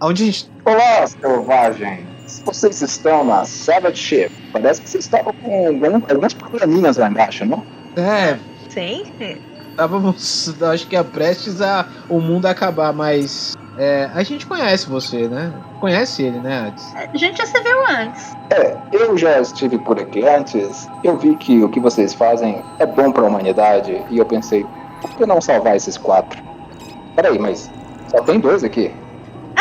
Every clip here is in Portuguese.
Onde a gente. Olá, selvagens! Vocês estão na Savage Ship. Parece que vocês estavam com algumas probleminhas lá embaixo, não? É, Sim. estávamos. Acho que é prestes a o mundo acabar, mas. É, a gente conhece você, né? Conhece ele, né, Hades? A gente já se viu antes. É, eu já estive por aqui antes. Eu vi que o que vocês fazem é bom para a humanidade e eu pensei, por que não salvar esses quatro? Peraí, mas só tem dois aqui.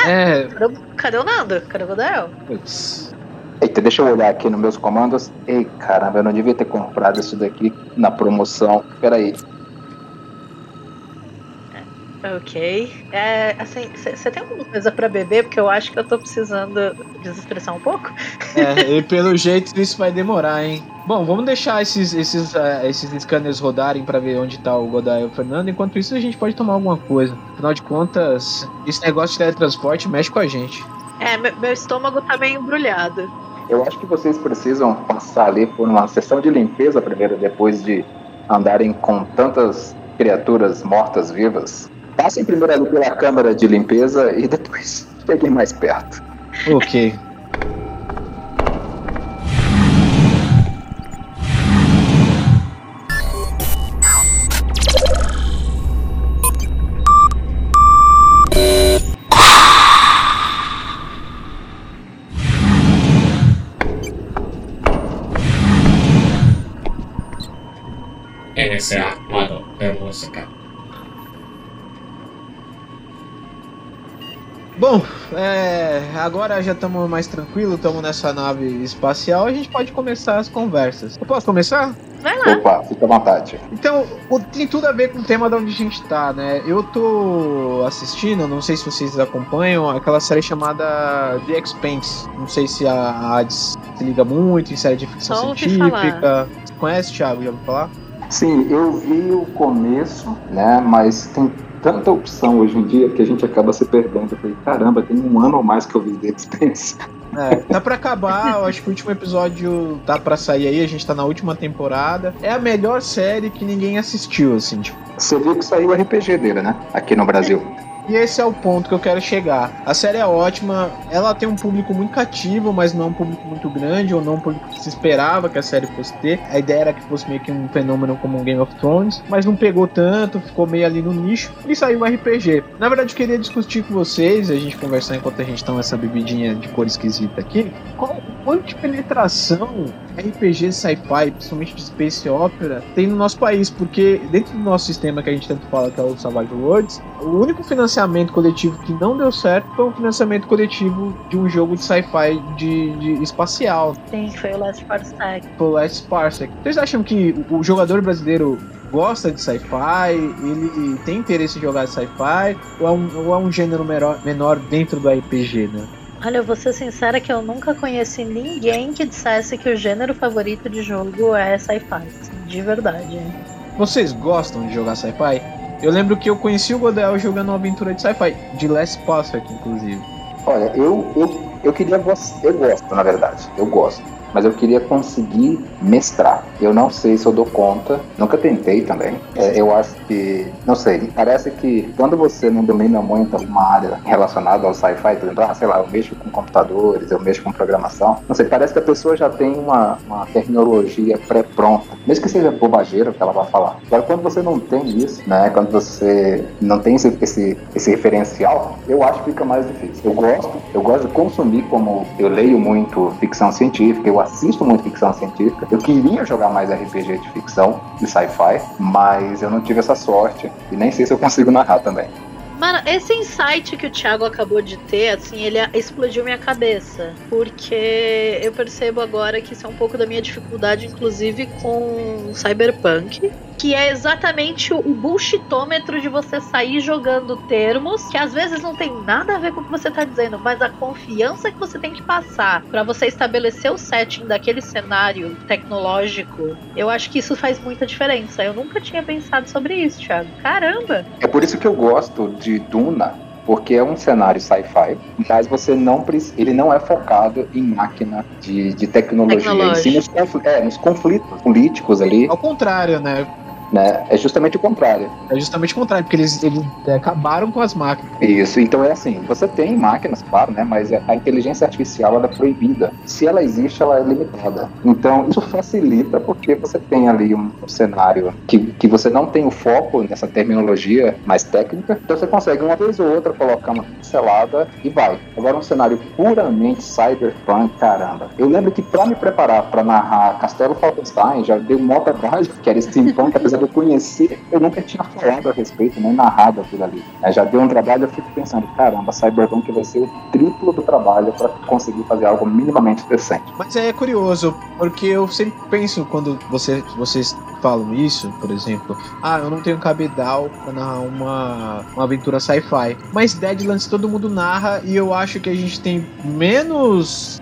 É. Cadê, o- cadê o Nando? Cadê o Godel? Putz. Eita, deixa eu olhar aqui nos meus comandos. Ei, caramba, eu não devia ter comprado isso daqui na promoção. Peraí. Ok. É, assim, você tem alguma coisa pra beber? Porque eu acho que eu tô precisando desestressar um pouco. É, e pelo jeito isso vai demorar, hein? Bom, vamos deixar esses, esses, eh, esses scanners rodarem pra ver onde tá o Godai e o Fernando. Enquanto isso, a gente pode tomar alguma coisa. Afinal de contas, esse negócio de teletransporte mexe com a gente. É, meu, meu estômago tá meio embrulhado. Eu acho que vocês precisam passar ali por uma sessão de limpeza primeiro, depois de andarem com tantas criaturas mortas vivas. Passem primeiro pela câmara de limpeza e depois cheguem mais perto. Ok. Agora já estamos mais tranquilos, estamos nessa nave espacial, a gente pode começar as conversas. Eu posso começar? Vai lá. Opa, fica à vontade. Então, o- tem tudo a ver com o tema de onde a gente tá, né? Eu tô assistindo, não sei se vocês acompanham, aquela série chamada The Expanse. Não sei se a Hades se liga muito em série de ficção Só científica. Você conhece, Thiago? Já ouviu falar? Sim, eu vi o começo, né? Mas tem tanta opção hoje em dia que a gente acaba se perdendo. Eu falei, caramba, tem um ano ou mais que eu vi The Expanse. É, tá pra acabar, eu acho que o último episódio tá pra sair aí, a gente tá na última temporada. É a melhor série que ninguém assistiu, assim, tipo. Você viu que saiu o RPG dele, né? Aqui no Brasil. E esse é o ponto que eu quero chegar. A série é ótima, ela tem um público muito cativo, mas não um público muito grande, ou não um público que se esperava que a série fosse ter. A ideia era que fosse meio que um fenômeno como um Game of Thrones, mas não pegou tanto, ficou meio ali no nicho e saiu um RPG. Na verdade, eu queria discutir com vocês, a gente conversar enquanto a gente tá nessa bebidinha de cor esquisita aqui, qual, quanto de penetração RPG sci-fi, principalmente de Space Opera, tem no nosso país, porque dentro do nosso sistema que a gente tanto fala que é o Savage Worlds, o único financiamento coletivo que não deu certo foi um financiamento coletivo de um jogo de sci-fi de, de espacial, Sim, foi o Last Parsec. o Last Parsec. Vocês acham que o o jogador brasileiro gosta de sci-fi, ele tem interesse em jogar sci-fi, ou é um, ou é um gênero menor, menor dentro do RPG, né? Olha, eu vou ser sincera que eu nunca conheci ninguém que dissesse que o gênero favorito de jogo é sci-fi. assim, De verdade. Vocês gostam de jogar sci-fi? Eu lembro que eu conheci o Godel jogando uma aventura de sci-fi, de Last Parsec, inclusive. Olha, eu, eu, eu queria. Eu gosto, na verdade. Eu gosto. Mas eu queria conseguir mestrar. Eu não sei se eu dou conta. Nunca tentei também. É, eu acho que. Não sei. Parece que quando você não domina muito uma área relacionada ao sci-fi, por exemplo, ah, sei lá, eu mexo com computadores, eu mexo com programação. Não sei, parece que a pessoa já tem uma, uma terminologia pré-pronta. Mesmo que seja bobageira que ela vai falar. Agora, quando você não tem isso, né? Quando você não tem esse, esse, esse referencial, eu acho que fica mais difícil. Eu gosto, eu gosto de consumir como eu leio muito ficção científica, eu assisto muito ficção científica. Eu queria jogar mais RPG de ficção, de sci-fi, mas eu não tive essa sorte e nem sei se eu consigo narrar também. Mano, esse insight que o Thiago acabou de ter, assim, ele explodiu minha cabeça. Porque eu percebo agora que isso é um pouco da minha dificuldade, inclusive com Cyberpunk. Que é exatamente o bullshitômetro de você sair jogando termos que às vezes não tem nada a ver com o que você tá dizendo, mas a confiança que você tem que passar pra você estabelecer o setting daquele cenário tecnológico, eu acho que isso faz muita diferença. Eu nunca tinha pensado sobre isso, Thiago. Caramba! É por isso que eu gosto de Duna, porque é um cenário sci-fi, mas você não ele não é focado em máquina de, de tecnologia, em si, nos, confl- é, nos conflitos políticos ali. Ao contrário, né? Né? É justamente o contrário. É justamente o contrário, porque eles, eles é, acabaram com as máquinas. Isso, então é assim, você tem máquinas, claro, né? Mas a inteligência artificial ela é proibida. Se ela existe, ela é limitada. Então isso facilita porque você tem ali um cenário que, que você não tem o foco nessa terminologia mais técnica, então você consegue uma vez ou outra colocar uma pincelada e vai. Agora um cenário puramente cyberpunk, caramba. Eu lembro que para me preparar para narrar Castelo Falkenstein, já deu um maior trabalho, que era steampunk, apesar de eu conhecer, eu nunca tinha falado a respeito, nem narrado aquilo ali. É, já deu um trabalho, eu fico pensando, caramba, Cyberpunk vai ser o triplo do trabalho para conseguir fazer algo minimamente decente. Mas é curioso, porque eu sempre penso quando você, vocês falam isso, por exemplo, ah, eu não tenho cabedal pra narrar uma, uma aventura sci-fi. Mas Deadlands todo mundo narra e eu acho que a gente tem menos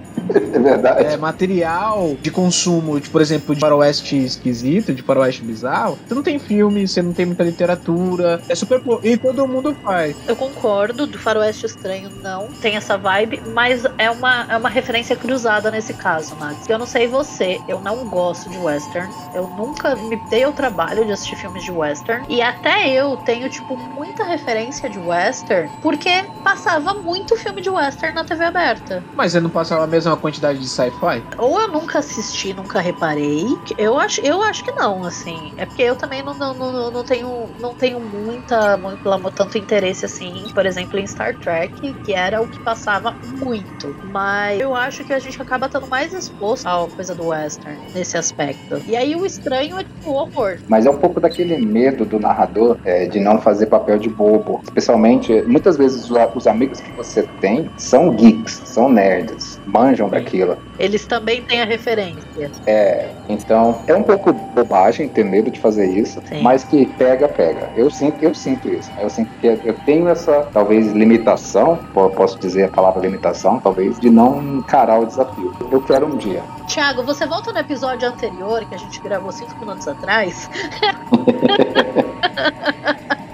É verdade. é, material de consumo, de, por exemplo, de faroeste esquisito, de faroeste bizarro, você não tem filme, você não tem muita literatura, é super e todo mundo faz. Eu concordo, do Faroeste Estranho não tem essa vibe, mas é uma, é uma referência cruzada nesse caso, Max. Eu não sei você, eu não gosto de western. Eu nunca me dei o trabalho de assistir filmes de western. E até eu tenho, tipo, muita referência de western, porque passava muito filme de western na TV aberta. Mas você não passava a mesma quantidade de sci-fi? Ou eu nunca assisti, nunca reparei. Eu acho, eu acho que não, assim. É porque eu também não, não, não, não tenho, não tenho muita, muito, tanto interesse assim, por exemplo, em Star Trek, que era o que passava muito. Mas eu acho que a gente acaba estando mais exposto à coisa do western nesse aspecto. E aí o estranho é tipo o horror. Mas é um pouco daquele medo do narrador é, de não fazer papel de bobo. Especialmente, muitas vezes os, os amigos que você tem são geeks, são nerds, manjam daquilo. Eles também têm a referência. É, então é um pouco bobagem ter medo de fazer isso, Sim. mas que pega, pega. Eu sinto, eu sinto isso. Eu sinto que eu tenho essa, talvez, limitação, po- posso dizer a palavra limitação, talvez, de não encarar o desafio. Eu quero um dia. Tiago, você volta no episódio anterior que a gente gravou cinco minutos atrás.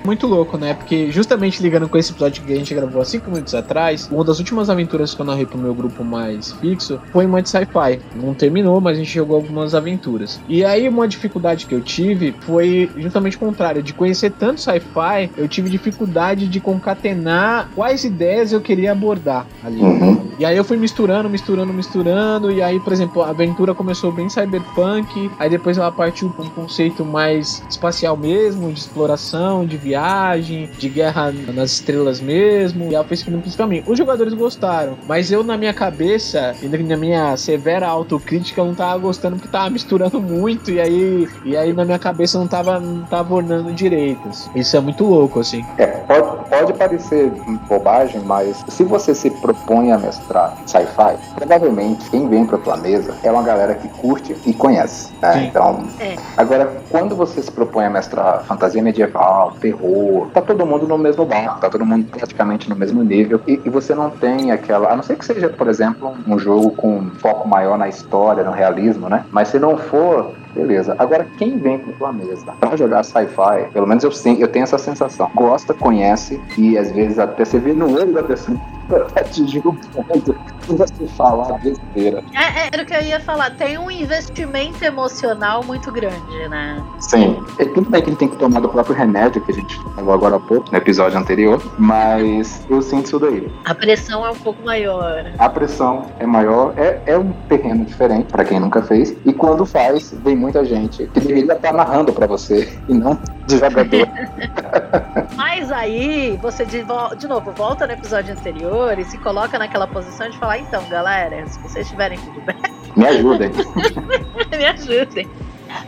Muito louco, né? Porque justamente ligando com esse episódio que a gente gravou há 5 minutos atrás, uma das últimas aventuras que eu narrei pro meu grupo mais fixo foi uma de sci-fi. Não terminou, mas a gente jogou algumas aventuras. E aí uma dificuldade que eu tive foi justamente o contrário, de conhecer tanto sci-fi, eu tive dificuldade de concatenar quais ideias eu queria abordar ali. Uhum. E aí eu fui misturando, misturando, misturando. E aí, por exemplo, a aventura começou bem cyberpunk. Aí depois ela partiu para um conceito mais espacial mesmo, de exploração, de viagem, de guerra nas estrelas mesmo. E ela foi seguindo por esse caminho. Os jogadores gostaram, mas eu na minha cabeça e na minha severa autocrítica eu não tava gostando porque tava misturando muito. E aí, e aí na minha cabeça não tava, não tava ornando direito. assim. Isso é muito louco, assim. É, pode, pode parecer bobagem, mas se você se propõe a mestrar sci-fi, provavelmente quem vem pra tua mesa é uma galera que curte e conhece. né? Então, É. agora, quando você se propõe a mestrar fantasia medieval, terror, tá todo mundo no mesmo barco, tá todo mundo praticamente no mesmo nível, e, e você não tem aquela. A não ser que seja, por exemplo, um jogo com foco maior na história, no realismo, né? Mas se não for. Beleza. Agora, quem vem pra tua mesa pra jogar sci-fi, pelo menos eu, eu tenho essa sensação. Gosta, conhece e às vezes até você vê no olho da pessoa tá te julgando você falar besteira. É, é, era o que eu ia falar. Tem um investimento emocional muito grande, né? Sim. É, tudo bem que ele tem que tomar do próprio remédio que a gente falou agora há pouco, no episódio anterior, mas eu sinto isso daí. A pressão é um pouco maior. A pressão é maior, é, é um terreno diferente pra quem nunca fez, e quando faz, vem muita gente que deveria estar narrando pra você e não de jogador. Mas aí, você de, de novo volta no episódio anterior e se coloca naquela posição de falar: então, galera, se vocês tiverem feedback, Me ajudem. me ajudem.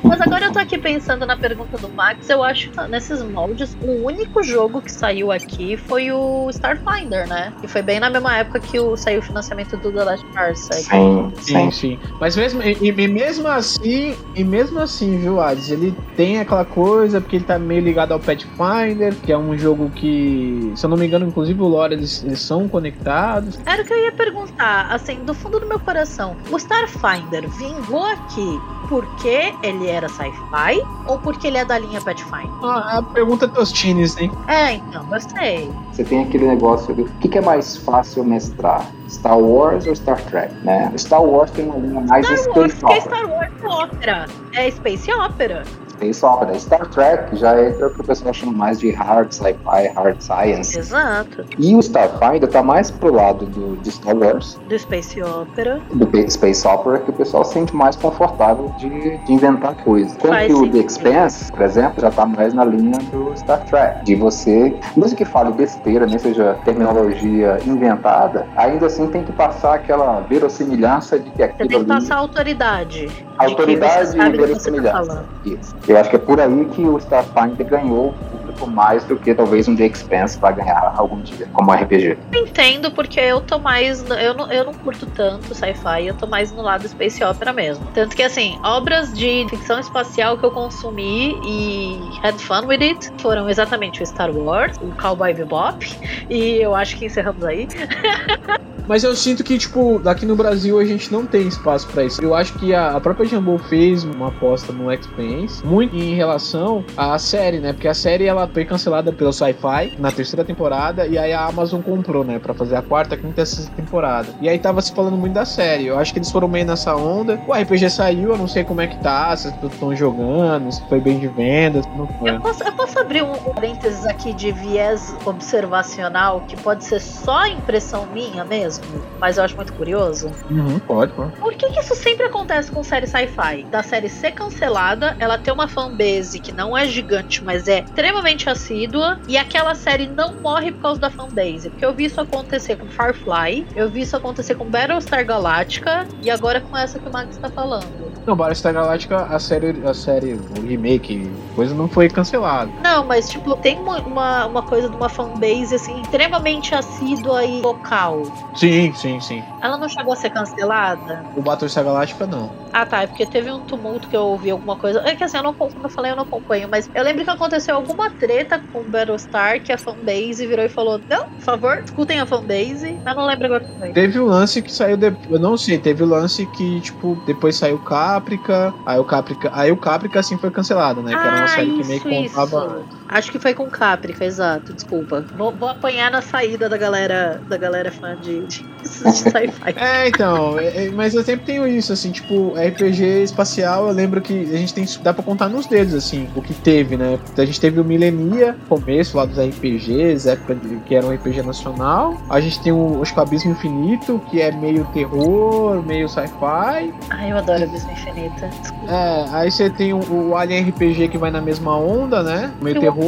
Mas agora eu tô aqui pensando na pergunta do Max. Eu acho que nesses moldes, o único jogo que saiu aqui foi o Starfinder, né? Que foi bem na mesma época que o, saiu o financiamento do The Last Parsec. Sim, Sim, sim. Mas mesmo, e, e mesmo assim, e mesmo assim, viu, Ades, ele tem aquela coisa, porque ele tá meio ligado ao Pathfinder, que é um jogo que, se eu não me engano, inclusive o lore, eles, eles são conectados. Era o que eu ia perguntar, assim, do fundo do meu coração. O Starfinder vingou aqui porque ele era sci-fi ou porque ele é da linha Pathfinder? Ah, a pergunta dos teens, hein? É, então, eu sei. Você tem aquele negócio do o que, que é mais fácil mestrar? Star Wars ou Star Trek, né? Star Wars tem uma linha mais Star Wars, space opera. Star Wars é ópera. É Space Opera. Space Opera. Star Trek já entra o que o pessoal chama mais de hard sci-fi, hard science. Exato. E o Starfinder tá mais pro lado do, de Star Wars, Do Space Opera. do Space Opera, que o pessoal se sente mais confortável de, de inventar coisas. Faz que o The. Expanse, por exemplo, já tá mais na linha do Star Trek. De você, mesmo que fale besteira, nem seja terminologia inventada, ainda assim tem que passar aquela verossimilhança de que Você aquilo tem que ali passar autoridade. Autoridade você e você tá verossimilhança. falando. Isso. Eu acho que é por aí que o Starfinder ganhou o público mais do que talvez um The Expanse vai ganhar algum dia, como RPG. Entendo, porque eu tô mais. Eu não, eu não curto tanto sci-fi, eu tô mais no lado Space Opera mesmo. Tanto que, assim, obras de ficção espacial que eu consumi e had fun with it foram exatamente o Star Wars, o Cowboy Bebop, e eu acho que encerramos aí. Mas eu sinto que, tipo, daqui no Brasil a gente não tem espaço pra isso. Eu acho que a, própria Jumbo fez uma aposta no Expense, muito em relação à série, né? Porque a série ela foi cancelada pelo Sci-Fi na terceira temporada e aí a Amazon comprou, né? Pra fazer a quarta, quinta e sexta temporada. E aí tava se falando muito da série. Eu acho que eles foram meio nessa onda. O RPG saiu, eu não sei como é que tá, se estão jogando, se foi bem de vendas, não foi. Eu posso, eu posso abrir um parênteses aqui de viés observacional, que pode ser só impressão minha mesmo, mas eu acho muito curioso. Uhum, pode, pode. Por que, que isso sempre acontece com série sci-fi? Da série ser cancelada, ela ter uma fanbase que não é gigante, mas é extremamente assídua, e aquela série não morre por causa da fanbase. Porque eu vi isso acontecer com Firefly, eu vi isso acontecer com Battlestar Galactica, e agora com essa que o Max tá falando. Não, Battlestar Galactica, a série, a série, o remake, coisa não foi cancelado. Não, mas tipo, tem uma, uma, coisa de uma fanbase assim, extremamente assídua e local. Sim, sim, sim. Ela não chegou a ser cancelada? O Battlestar Galactica não. Ah, tá. É porque teve um tumulto que eu ouvi alguma coisa. É que assim, eu não, como eu falei, eu não acompanho, mas eu lembro que aconteceu alguma treta com o Battlestar que a fanbase virou e falou: Não, por favor, escutem a fanbase. Mas não lembro agora o foi. Teve o lance que saiu depois. Eu não sei, teve o lance que, tipo, depois saiu Caprica. Aí o Caprica. Aí o Caprica assim foi cancelado, né? que era uma Ah, série que meio que contava. isso. Acho que foi com Caprica, exato, desculpa. Vou, vou apanhar na saída da galera, da galera fã de, de, de sci-fi. É, então, é- é- mas eu sempre tenho isso, assim, tipo, RPG espacial, eu lembro que a gente tem. dá pra contar nos dedos, assim, o que teve, né? A gente teve o Milenia, começo lá dos RPGs, época de, que era um RPG nacional. A gente tem o, acho que o Abismo Infinito, que é meio terror, meio sci-fi. Ai, eu adoro Abismo Infinita. Desculpa. É, aí você tem o, o Alien RPG que vai na mesma onda, né? Meio O terror.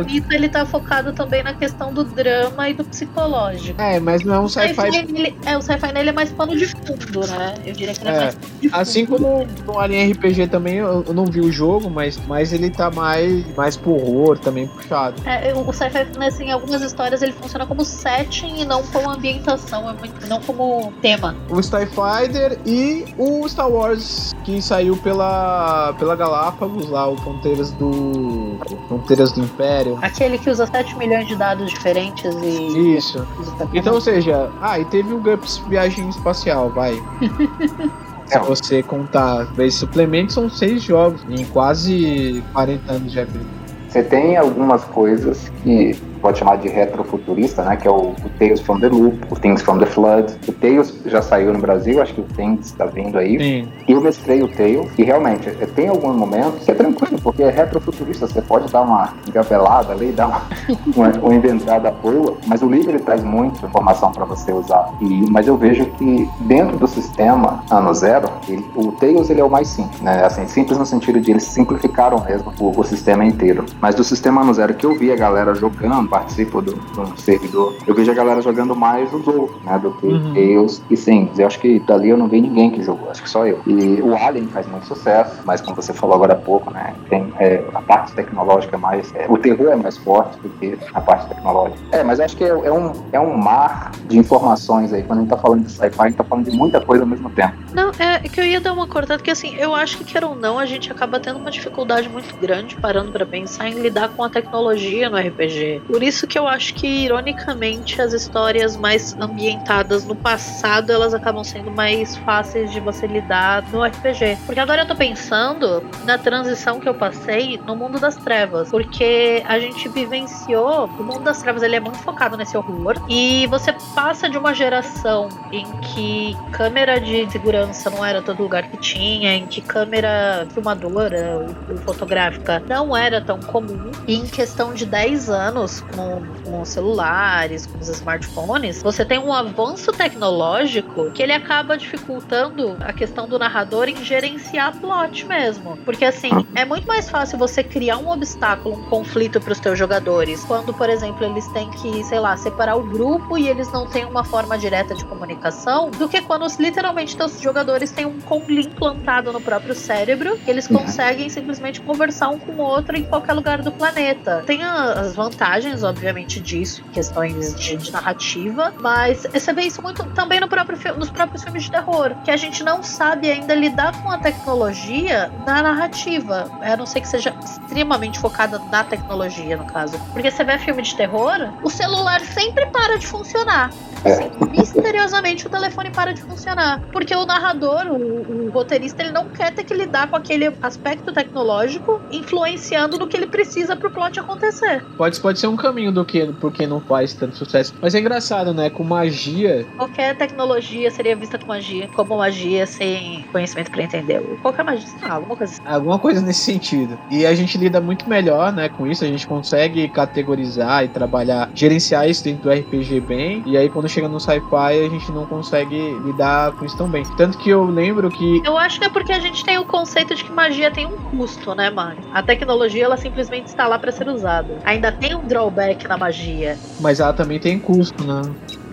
Infinito, ele tá focado também na questão do drama e do psicológico. É, mas não é um O sci-fi é, o sci-fi nele é mais pano de fundo, né? Eu diria que ele é, É, mais. Assim como no Alien RPG também, eu, eu não vi o jogo, mas, mas ele tá mais, mais pro horror também puxado. É, o sci-fi, né, assim, em algumas histórias ele funciona como setting e não como ambientação, é não como tema. O Starfighter e o Star Wars, que saiu pela, pela Galápagos, lá, o Fronteiras do. Fronteiras do Império. Aquele que usa 7 milhões de dados diferentes e. Isso. Então, ou seja, ah, e teve o GURPS Viagem Espacial, vai. Se você contar vezes suplementos, são seis jogos em quase 40 anos de RPG. Você tem algumas coisas que pode chamar de retrofuturista, né? Que é o, o Tales from the Loop, o Things from the Flood. O Tales já saiu no Brasil, acho que o Things está vindo aí. Sim. Eu mestrei o Tales e realmente é, tem alguns momentos que é tranquilo, porque é retrofuturista, você pode dar uma engabelada ali, dar uma, uma, uma inventada boa, mas o livro ele traz muita informação para você usar. E, mas eu vejo que dentro do sistema ano zero, ele- o Tails ele é o mais simples, né? Assim, simples no sentido de eles simplificaram mesmo o, o sistema inteiro. Mas do sistema ano zero que eu vi a galera jogando, participo do, do servidor, eu vejo a galera jogando mais os outros, né? Do que Uhum. Tails e Sims. Eu acho que dali eu não vi ninguém que jogou, acho que só eu. E o Alien faz muito sucesso, mas como você falou agora há pouco, né? Tem é, a parte tecnológica mais. é, o terror é mais forte do que a parte tecnológica. É, mas acho que é, é um, é um mar de informações aí. Quando a gente tá falando de sci-fi, a gente tá falando de muita coisa ao mesmo tempo. Não, é que eu ia dar uma cortada, porque assim, eu acho que quer ou não, a gente acaba tendo uma dificuldade muito grande, parando pra pensar em lidar com a tecnologia no RPG. Por isso que eu acho que, ironicamente, as histórias mais ambientadas no passado, elas acabam sendo mais fáceis de você lidar no RPG. Porque agora eu tô pensando na transição que eu passei no mundo das trevas. Porque a gente vivenciou. O mundo das trevas ele é muito focado nesse horror. E você passa de uma geração em que câmera de segurança não era todo lugar que tinha, em que câmera filmadora, fotográfica não era tão comum. E em questão de 10 anos, com, com celulares, com os smartphones, você tem um avanço tecnológico que ele acaba dificultando a questão do narrador em gerenciar plot mesmo. Porque assim, é muito mais fácil você criar um obstáculo, um conflito para os teus jogadores, quando, por exemplo, eles têm que, sei lá, separar o grupo e eles não têm uma forma direta de comunicação, do que quando literalmente teus jogadores têm um comlink implantado no próprio cérebro, que eles uhum. conseguem simplesmente conversar um com o outro em qualquer lugar do planeta. Tem as vantagens, obviamente, disso, questões de, de narrativa, mas você vê isso muito também no próprio, nos próprios filmes de terror, que a gente não sabe ainda lidar com a tecnologia na narrativa, a não ser que seja extremamente focada na tecnologia, no caso. Porque você vê filme de terror, o celular sempre para de funcionar. Assim, misteriosamente o telefone para de funcionar. Porque o narrador, o, o, roteirista, ele não quer ter que lidar com aquele aspecto tecnológico influenciando no que ele precisa pro plot acontecer. Pode, pode ser um caminho do que porque não faz tanto sucesso. Mas é engraçado, né? Com magia. Qualquer tecnologia seria vista com magia, como magia sem conhecimento para entender. Qualquer magia, ah, alguma coisa assim. Alguma coisa nesse sentido. E a gente lida muito melhor, né, com isso. A gente consegue categorizar e trabalhar, gerenciar isso dentro do RPG bem. E aí quando chega no sci-fi, a gente não consegue lidar com isso tão bem. Tanto que eu lembro que. Eu acho que é porque a gente tem o conceito de que magia tem um custo, né, Mário? A tecnologia, ela simplesmente está lá para ser usada. Ainda tem um drawback na magia. Mas ela também tem custo, né?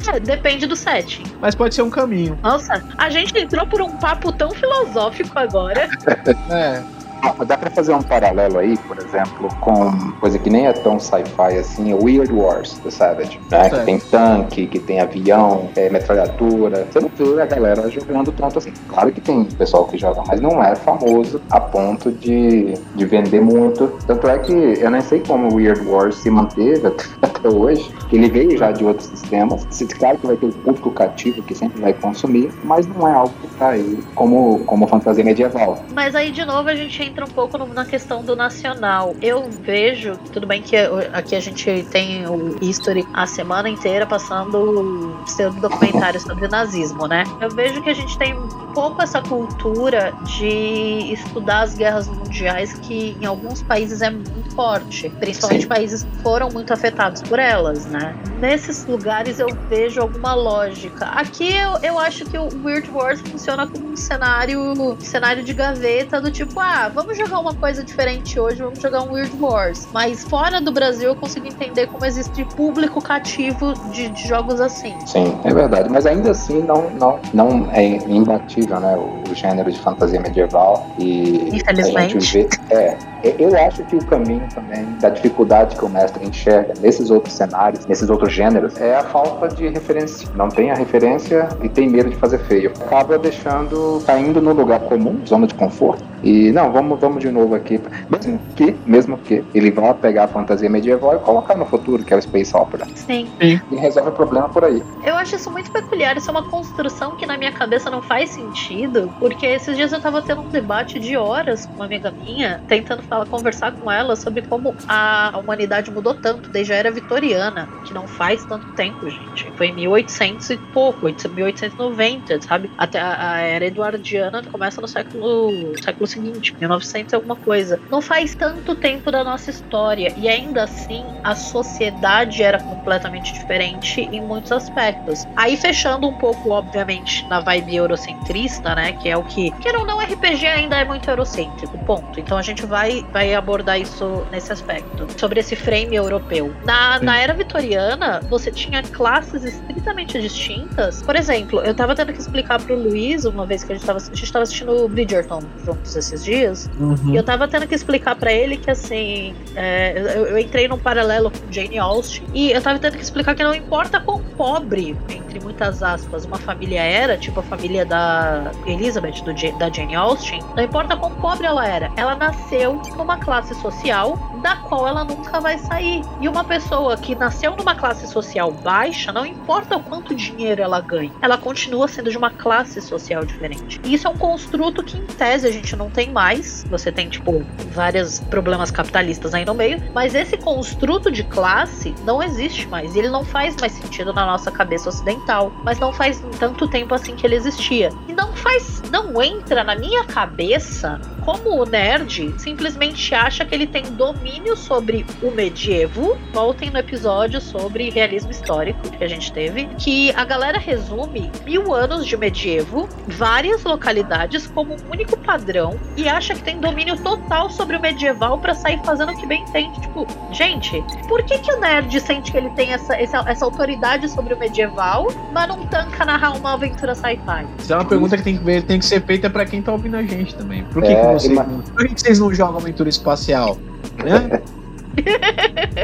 É, depende do setting. Mas pode ser um caminho. Nossa, a gente entrou por um papo tão filosófico agora. é. Dá para fazer um paralelo aí, por exemplo, com coisa que nem é tão sci-fi assim, o Weird Wars do Savage, né? Que tem tanque, que tem avião, é, metralhadora. Você não vê a galera jogando tanto assim. Claro que tem pessoal que joga, mas não é famoso a ponto de, de vender muito. Tanto é que eu nem sei como o Weird Wars se manteve até hoje, que ele veio já de outros sistemas. Claro que vai ter o público cativo que sempre vai consumir, mas não é algo que tá aí como, como fantasia medieval. Mas aí, de novo, a gente entra um pouco no, na questão do nacional. Eu vejo, tudo bem que aqui a gente tem o history a semana inteira passando seu documentário sobre o nazismo, né? Eu vejo que a gente tem um pouco essa cultura de estudar as guerras mundiais que em alguns países é muito forte, principalmente Sim. países que foram muito afetados por elas, né? Nesses lugares eu vejo alguma lógica. Aqui eu, eu acho que o Weird Wars funciona como um cenário, cenário de gaveta do tipo, ah, vamos jogar uma coisa diferente hoje, vamos jogar um Weird Wars. Mas fora do Brasil eu consigo entender como existe público cativo de, de jogos assim. Sim, é verdade. Mas ainda assim não, não, não é imbatível, né? O, o gênero de fantasia medieval. E Infelizmente. a gente vê. É, eu acho que o caminho também da dificuldade que o mestre enxerga nesses outros cenários, nesses outros gêneros, é a falta de referência. Não tem a referência e tem medo de fazer feio. Acaba deixando, caindo no lugar comum, zona de conforto. E não, vamos, vamos de novo aqui. Mesmo que, mesmo que ele vá pegar a fantasia medieval e colocar no futuro, que é o Space Opera. Sim. Sim. E resolve o problema por aí. Eu acho isso muito peculiar. Isso é uma construção que na minha cabeça não faz sentido, porque esses dias eu tava tendo um debate de horas com uma amiga minha, tentando ela conversar com ela sobre como a humanidade mudou tanto desde a era vitoriana, que não faz tanto tempo, gente. Foi em 1800 e pouco, 1890, sabe? Até a, a era eduardiana começa no século, século seguinte, 1900 e alguma coisa. Não faz tanto tempo da nossa história e ainda assim a sociedade era completamente diferente em muitos aspectos. Aí fechando um pouco, obviamente, na vibe eurocentrista, né? Que é o que, queira ou não, RPG ainda é muito eurocêntrico, ponto. Então a gente vai vai abordar isso nesse aspecto, sobre esse frame europeu. Na, na era vitoriana, você tinha classes estritamente distintas. Por exemplo, eu tava tendo que explicar pro Luiz, uma vez que a gente tava, a gente tava assistindo Bridgerton juntos esses dias, uhum. e eu tava tendo que explicar para ele que, assim, é, eu, eu, entrei num paralelo com Jane Austen, e eu tava tendo que explicar que não importa quão pobre, entre muitas aspas, uma família era, tipo a família da Elizabeth, do, da Jane Austen, não importa quão pobre ela era, ela nasceu numa classe social da qual ela nunca vai sair. E uma pessoa que nasceu numa classe social baixa, não importa o quanto dinheiro ela ganha, ela continua sendo de uma classe social diferente. E isso é um construto que, em tese, a gente não tem mais. Você tem, tipo, vários problemas capitalistas aí no meio, mas esse construto de classe não existe mais. Ele não faz mais sentido na nossa cabeça ocidental, mas não faz tanto tempo assim que ele existia. E não faz, não entra na minha cabeça como o nerd simplesmente acha que ele tem domínio sobre o medievo. Voltem no episódio sobre realismo histórico que a gente teve, que a galera resume mil anos de medievo, várias localidades como um único padrão e acha que tem domínio total sobre o medieval para sair fazendo o que bem entende. Tipo, gente, por que, que o nerd sente que ele tem essa, essa, essa autoridade sobre o medieval, mas não tanca narrar uma aventura sci-fi? Isso é uma pergunta que tem que, ver, tem que ser feita para quem tá ouvindo a gente também. Por que, é, que, vocês, por que vocês não jogam aventura espacial? Né?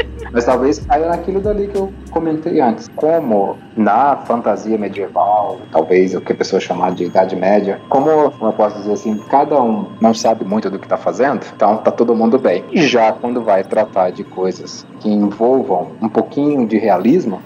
Mas talvez caia naquilo dali que eu comentei antes. Como na fantasia medieval, talvez o que a pessoa chamar de Idade Média, como eu posso dizer assim, cada um não sabe muito do que está fazendo, então tá todo mundo bem. E já quando vai tratar de coisas que envolvam um pouquinho de realismo,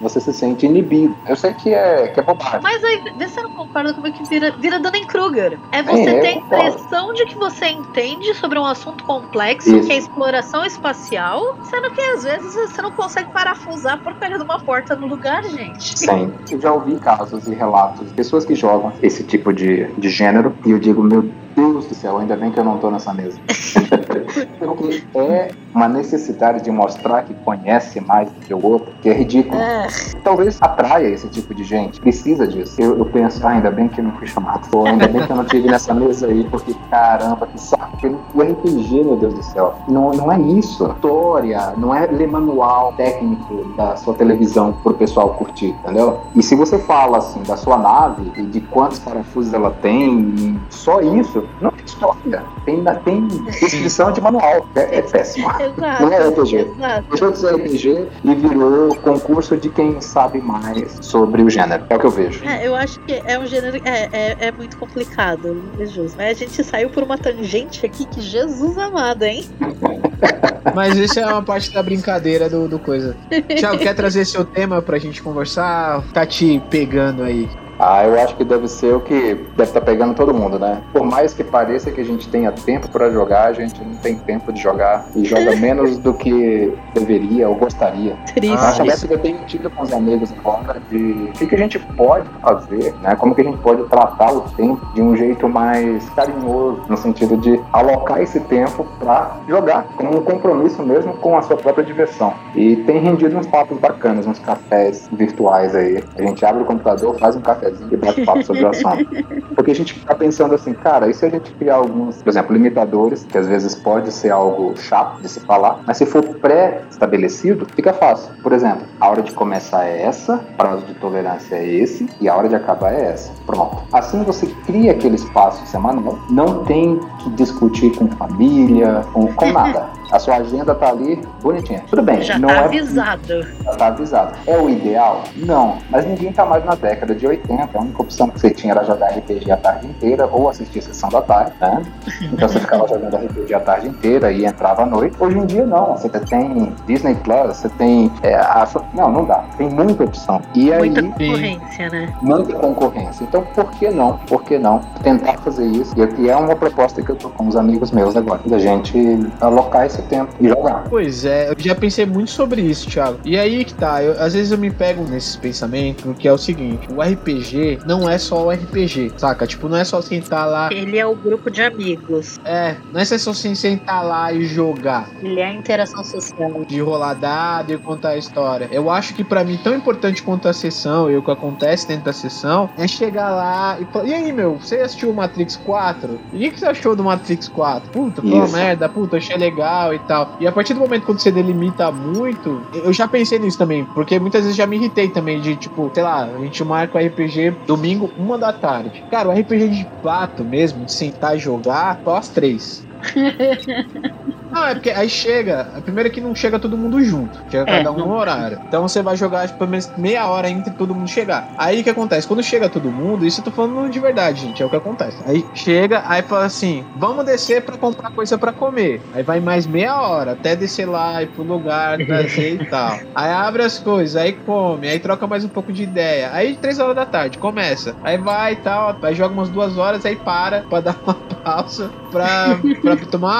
você se sente inibido. Eu sei que é, que é bobagem. Mas aí, você não concorda como é que vira, vira Dunning-Kruger. É você é, ter a impressão de que você entende sobre um assunto complexo, Isso. que é exploração espacial, sendo que às vezes você não consegue parafusar por causa de uma porta no lugar, gente. Sim, eu já ouvi casos e relatos de pessoas que jogam esse tipo de, de gênero e eu digo, meu Deus do céu, ainda bem que eu não tô nessa mesa. Porque é uma necessidade de mostrar que conhece mais do que o outro, que é ridículo. É. Talvez atraia esse tipo de gente, precisa disso. Eu, eu penso, ah, ainda bem que eu não fui chamado. Ainda bem que eu não tive nessa mesa aí, porque caramba, que saco. O RPG, meu Deus do céu, não, não é isso. História, não é ler manual técnico da sua televisão pro pessoal curtir, entendeu? E se você fala assim da sua nave e de quantos parafusos ela tem, só isso, não tem história. Tem, tem descrição de manual. É, é péssimo. Exato, não é RPG. Exato. Deixou de ser RPG e virou concurso de quem sabe mais sobre o gênero. É o que eu vejo. É, eu acho que é um gênero. É, é, é muito complicado, Jesus. Mas a gente saiu por uma tangente aqui que Jesus amado, hein? Mas isso é uma parte da brincadeira do, do coisa. Tiago, quer trazer seu tema pra gente conversar? Tá te pegando aí. Ah, eu acho que deve ser o que deve estar tá pegando todo mundo, né? Por mais que pareça que a gente tenha tempo para jogar, a gente não tem tempo de jogar e joga menos do que deveria ou gostaria. Triste. A conversa que eu tenho tido com os amigos agora de o que, que a gente pode fazer, né? Como que a gente pode tratar o tempo de um jeito mais carinhoso, no sentido de alocar esse tempo para jogar, como um compromisso mesmo com a sua própria diversão. E tem rendido uns papos bacanas, uns cafés virtuais aí. A gente abre o computador, faz um café e bate papo sobre o assunto. Porque a gente fica pensando assim, cara, e se a gente criar alguns, por exemplo, limitadores, que às vezes pode ser algo chato de se falar, mas se for pré-estabelecido, fica fácil. Por exemplo, a hora de começar é essa, prazo de tolerância é esse, e a hora de acabar é essa. Pronto. Assim você cria aquele espaço semanal, não tem que discutir com família, com, com nada. A sua agenda tá ali bonitinha. Tudo bem. Já não tá é... avisado. Já tá avisado. É o ideal? Não. Mas ninguém tá mais na década de 80. A única opção que você tinha era jogar RPG a tarde inteira ou assistir a sessão da tarde, né? Então você ficava jogando RPG a tarde inteira e entrava à noite. Hoje em dia não. Você tem Disney Plus, você tem. É, a... Não, não dá. Tem muita opção. E muita aí, concorrência, né? Muita concorrência. Então por que não? Por que não tentar fazer isso? E é uma proposta que eu tô com os amigos meus agora, da gente alocar esse tempo e jogar. Pois é, eu já pensei muito sobre isso, Thiago. E aí que tá, eu, às vezes eu me pego nesses pensamentos, que é o seguinte: o RPG não é só o RPG, saca? Tipo, não é só sentar lá. Ele é o grupo de amigos. É, não é só assim, sentar lá e jogar. Ele é a interação social. De rolar dado e contar a história. Eu acho que para mim, tão importante quanto a sessão e o que acontece dentro da sessão, é chegar lá e falar: e aí, meu, você assistiu o Matrix 4? E o que você achou do Matrix 4? Puta, foi uma merda, puta, achei legal e tal. E a partir do momento que você delimita muito, eu já pensei nisso também, porque muitas vezes já me irritei também de tipo, sei lá, a gente marca o RPG domingo, uma da tarde. Cara, o RPG de fato mesmo, de sentar e jogar, só três. Não, é porque aí chega. A primeira é que não chega todo mundo junto. Chega É, cada um não. no horário. Então você vai jogar tipo, pelo menos meia hora entre todo mundo chegar. Aí o que acontece? Quando chega todo mundo, isso eu tô falando de verdade, gente. É o que acontece. Aí chega, aí fala assim: vamos descer pra comprar coisa pra comer. Aí vai mais meia hora até descer lá e pro lugar, trazer e tal. Aí abre as coisas, aí come, aí troca mais um pouco de ideia. Aí três horas da tarde, começa. Aí vai e tal, aí joga umas duas horas, aí para pra dar uma pausa pra, pra tomar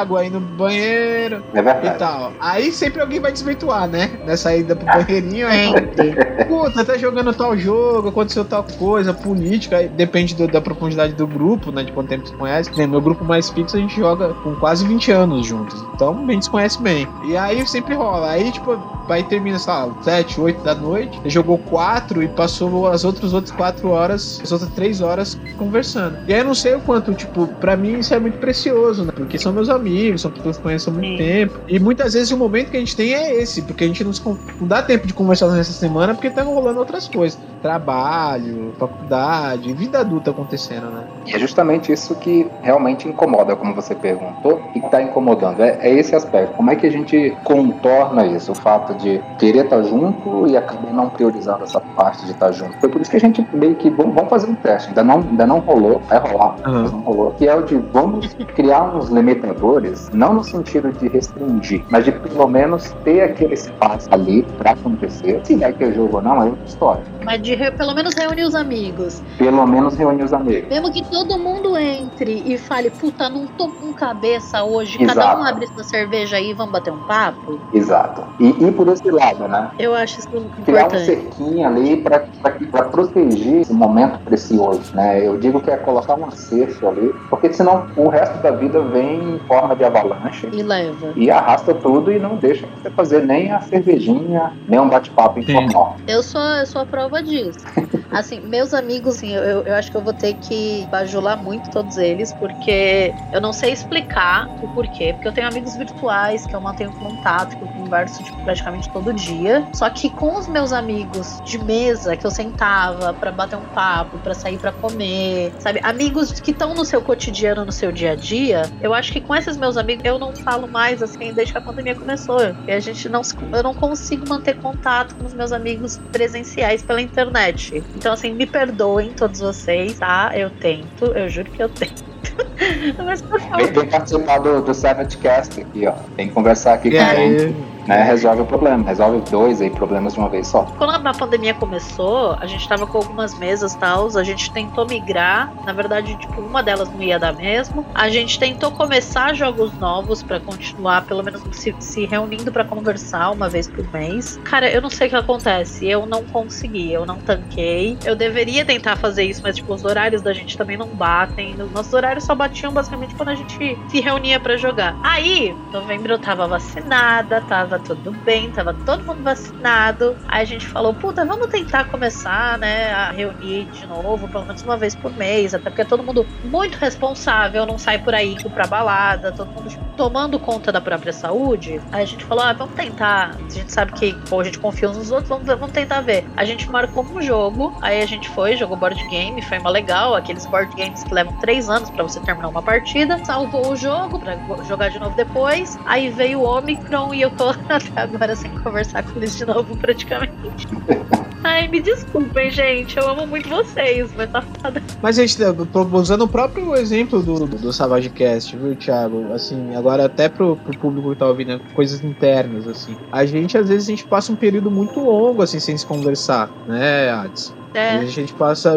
água, ir no banheiro É e tal. Aí sempre alguém vai desvirtuar, né? Nessa ida pro banheirinho, aí. Puta, tá jogando tal jogo, aconteceu tal coisa, política, aí depende do- da profundidade do grupo, né? De quanto tempo se conhece. Né, meu grupo mais fixo a gente joga com quase 20 anos juntos. Então a gente se conhece bem. E aí sempre rola. Aí, tipo, vai termina, sei lá, 7, 8 da noite. Jogou 4 e passou as outras outras 4 horas, as outras 3 horas conversando. E aí eu não sei o quanto, tipo, pra mim isso é muito precioso, né? Porque são meus amigos, são pessoas que conheço há muito Sim. tempo. E muitas vezes o momento que a gente tem é esse, porque a gente não, se não dá tempo de conversar nessa semana porque tá rolando outras coisas. Trabalho, faculdade, vida adulta acontecendo, né? E é justamente isso que realmente incomoda, como você perguntou, e que está incomodando. É, é esse aspecto. Como é que a gente contorna isso? O fato de querer estar junto e acabar não priorizando essa parte de estar junto. Foi por isso que a gente meio que vamos, vamos fazer um teste. Ainda não, ainda não rolou, vai rolar, mas não rolou. Que é o de vamos criar uns limitadores, não no sentido de restringir, mas de pelo menos ter aquele espaço ali para acontecer. Se vai ter jogo ou não, é outra história. Mas de re- pelo menos reunir os amigos. Pelo menos reunir os amigos. Mesmo que todo mundo entre e fale, puta, não tô com cabeça hoje, cada Exato. um abre sua cerveja aí e vamos bater um papo. Exato. E, e por esse lado, né? Eu acho isso criar um importante. cerquinho ali para proteger esse momento precioso, né? Eu digo que é colocar um acerto ali, porque senão o resto da vida vem em forma de avalanche E leva. e arrasta tudo e não deixa você fazer nem a cervejinha, nem um bate-papo informal. Eu sou, eu sou a prova disso. Assim, meus amigos, assim, eu, eu acho que eu vou ter que bajular muito todos eles, porque eu não sei explicar o porquê. Porque eu tenho amigos virtuais que eu mantenho contato, que eu converso tipo, praticamente todo dia. Só que com os meus amigos de mesa, que eu sentava pra bater um papo, pra sair pra comer, sabe? Amigos que estão no seu cotidiano, no seu dia a dia, eu acho que com esses meus amigos eu não falo mais assim desde que a pandemia começou. E a gente não eu não consigo manter contato com os meus amigos presenciais pela internet. Então assim, me perdoem todos vocês, tá? Eu tento, eu juro que eu tento. Mas por Vem, favor, vem participar do, do Savage Cast aqui, ó. Vem conversar aqui E com a gente, né? Resolve o problema. Resolve dois aí problemas de uma vez só. quando a pandemia começou, a gente tava com algumas mesas tal, a gente tentou migrar, na verdade, tipo, uma delas não ia dar mesmo. A gente tentou começar jogos novos pra continuar, pelo menos se, se reunindo pra conversar uma vez por mês. Cara, eu não sei o que acontece, eu não consegui, eu não tanquei. Eu deveria tentar fazer isso, mas tipo, os horários da gente também não batem. Os nossos horários só batiam basicamente quando a gente se reunia pra jogar. Aí, novembro eu tava vacinada, tava tudo bem, tava todo mundo vacinado. Aí a gente falou, puta, vamos tentar começar, né, a reunir de novo, pelo menos uma vez por mês, até porque todo mundo muito responsável, não sai por aí indo pra balada, todo mundo tomando conta da própria saúde. Aí a gente falou, ah, vamos tentar. A gente sabe que pô, a gente confia uns nos outros, vamos, vamos tentar ver. A gente marcou um jogo, aí a gente foi, jogou board game, foi uma legal, aqueles board games que levam três anos pra você terminar uma partida, salvou o jogo go- jogar de novo depois. Aí veio o Omicron e eu tô até agora sem conversar com eles de novo praticamente. Ai, me desculpem, gente. Eu amo muito vocês, mas tá foda. Mas gente, tá usando o próprio exemplo do, do, do Savage Cast, viu, Thiago? Assim, agora até pro, pro público que tá ouvindo, né, coisas internas, assim. A gente, às vezes, a gente passa um período muito longo, assim, sem se conversar, né, Ades? É, A gente passa,